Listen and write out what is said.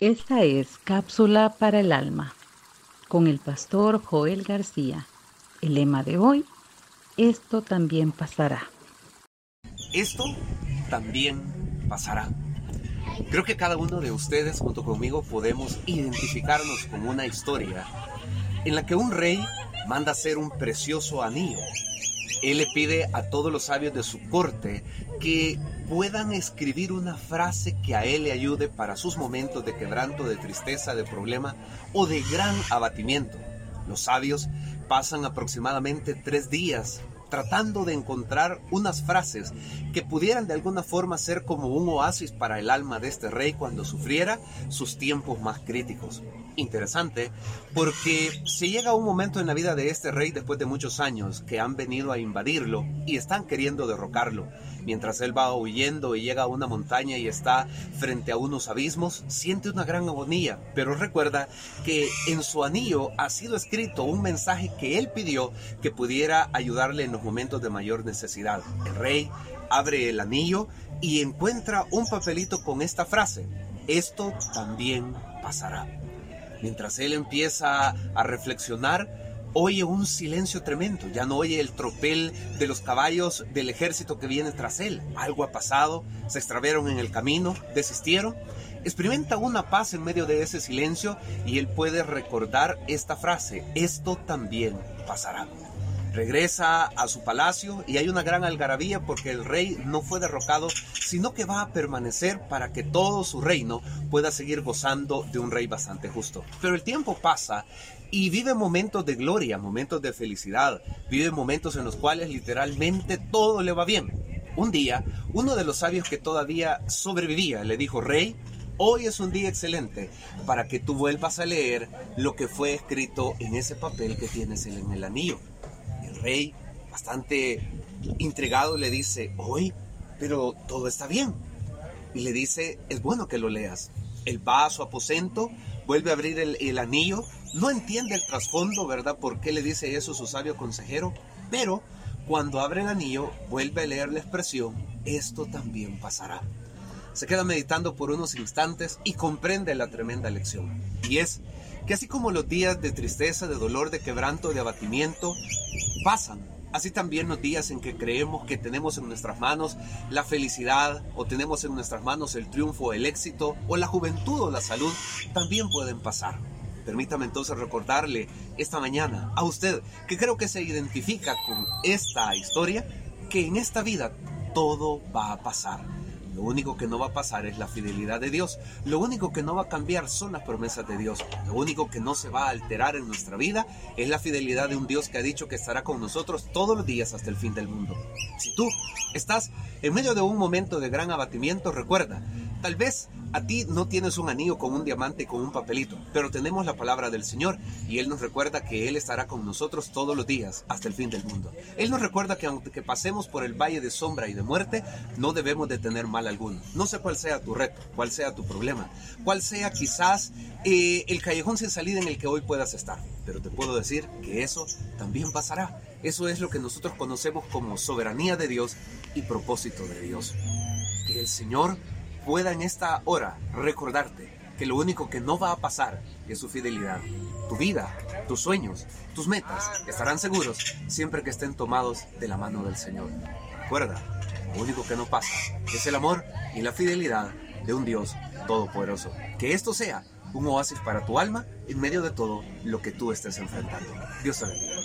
Esta es Cápsula para el Alma con el pastor Joel García. El lema de hoy, esto también pasará. Esto también pasará. Creo que cada uno de ustedes junto conmigo podemos identificarnos con una historia en la que un rey manda hacer un precioso anillo. Él le pide a todos los sabios de su corte que puedan escribir una frase que a él le ayude para sus momentos de quebranto, de tristeza, de problema o de gran abatimiento. Los sabios pasan aproximadamente tres días tratando de encontrar unas frases que pudieran de alguna forma ser como un oasis para el alma de este rey cuando sufriera sus tiempos más críticos. Interesante, porque se llega un momento en la vida de este rey después de muchos años que han venido a invadirlo y están queriendo derrocarlo. Mientras él va huyendo y llega a una montaña y está frente a unos abismos, siente una gran agonía, pero recuerda que en su anillo ha sido escrito un mensaje que él pidió que pudiera ayudarle en momentos de mayor necesidad. El rey abre el anillo y encuentra un papelito con esta frase, esto también pasará. Mientras él empieza a reflexionar, oye un silencio tremendo, ya no oye el tropel de los caballos del ejército que viene tras él. Algo ha pasado, se extraviaron en el camino, desistieron. Experimenta una paz en medio de ese silencio y él puede recordar esta frase, esto también pasará. Regresa a su palacio y hay una gran algarabía porque el rey no fue derrocado, sino que va a permanecer para que todo su reino pueda seguir gozando de un rey bastante justo. Pero el tiempo pasa y vive momentos de gloria, momentos de felicidad, vive momentos en los cuales literalmente todo le va bien. Un día, uno de los sabios que todavía sobrevivía le dijo, Rey, hoy es un día excelente para que tú vuelvas a leer lo que fue escrito en ese papel que tienes en el anillo rey, bastante intrigado, le dice, hoy, pero todo está bien. Y le dice, es bueno que lo leas. Él va a su aposento, vuelve a abrir el, anillo, no entiende el trasfondo, ¿verdad? ¿Por qué le dice eso su sabio consejero? Pero cuando abre el anillo, vuelve a leer la expresión, esto también pasará. Se queda meditando por unos instantes y comprende la tremenda lección. Y es que así como los días de tristeza, de dolor, de quebranto, de abatimiento, pasan. Así también los días en que creemos que tenemos en nuestras manos la felicidad o tenemos en nuestras manos el triunfo, el éxito o la juventud o la salud también pueden pasar. Permítame entonces recordarle esta mañana a usted que creo que se identifica con esta historia que en esta vida todo va a pasar lo único que no va a pasar es la fidelidad de Dios. Lo único que no va a cambiar son las promesas de Dios. Lo único que no se va a alterar en nuestra vida es la fidelidad de un Dios que ha dicho que estará con nosotros todos los días hasta el fin del mundo. Si tú estás en medio de un momento de gran abatimiento, recuerda, tal vez a ti no tienes un anillo con un diamante con un papelito, pero tenemos la palabra del Señor y Él nos recuerda que Él estará con nosotros todos los días hasta el fin del mundo. Él nos recuerda que aunque pasemos por el valle de sombra y de muerte, no debemos de tener mal alguno. No sé cuál sea tu reto, cuál sea tu problema, cuál sea quizás eh, el callejón sin salida en el que hoy puedas estar, pero te puedo decir que eso también pasará. Eso es lo que nosotros conocemos como soberanía de Dios y propósito de Dios. Que el Señor pueda en esta hora recordarte que lo único que no va a pasar es su fidelidad. Tu vida, tus sueños, tus metas estarán seguros siempre que estén tomados de la mano del Señor. Recuerda, lo único que no pasa es el amor y la fidelidad de un Dios todopoderoso. Que esto sea un oasis para tu alma en medio de todo lo que tú estés enfrentando. Dios te bendiga.